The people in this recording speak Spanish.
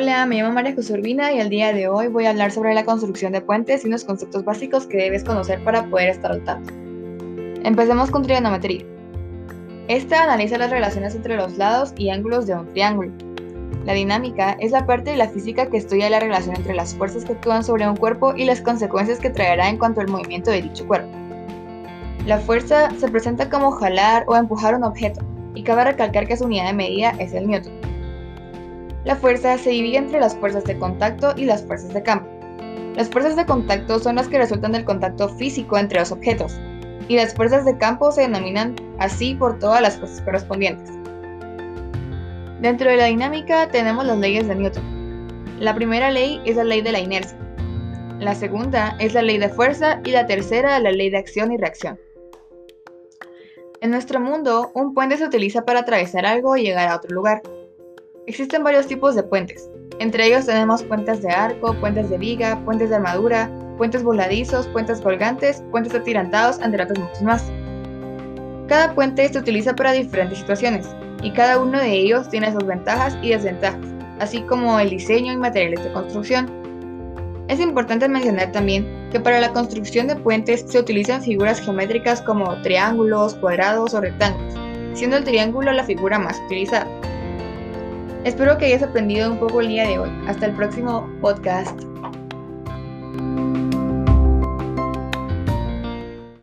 Hola, me llamo María José Urbina y el día de hoy voy a hablar sobre la construcción de puentes y unos conceptos básicos que debes conocer para poder estar al tanto. Empecemos con trigonometría. Esta analiza las relaciones entre los lados y ángulos de un triángulo. La dinámica es la parte de la física que estudia la relación entre las fuerzas que actúan sobre un cuerpo y las consecuencias que traerá en cuanto al movimiento de dicho cuerpo. La fuerza se presenta como jalar o empujar un objeto, y cabe recalcar que su unidad de medida es el newton. La fuerza se divide entre las fuerzas de contacto y las fuerzas de campo. Las fuerzas de contacto son las que resultan del contacto físico entre los objetos, y las fuerzas de campo se denominan así por todas las fuerzas correspondientes. Dentro de la dinámica tenemos las leyes de Newton. La primera ley es la ley de la inercia. La segunda es la ley de fuerza y la tercera la ley de acción y reacción. En nuestro mundo, un puente se utiliza para atravesar algo y llegar a otro lugar. Existen varios tipos de puentes. Entre ellos tenemos puentes de arco, puentes de viga, puentes de armadura, puentes voladizos, puentes colgantes, puentes atirantados, entre otros muchos más. Cada puente se utiliza para diferentes situaciones, y cada uno de ellos tiene sus ventajas y desventajas, así como el diseño y materiales de construcción. Es importante mencionar también que para la construcción de puentes se utilizan figuras geométricas como triángulos, cuadrados o rectángulos, siendo el triángulo la figura más utilizada. Espero que hayas aprendido un poco el día de hoy. Hasta el próximo podcast.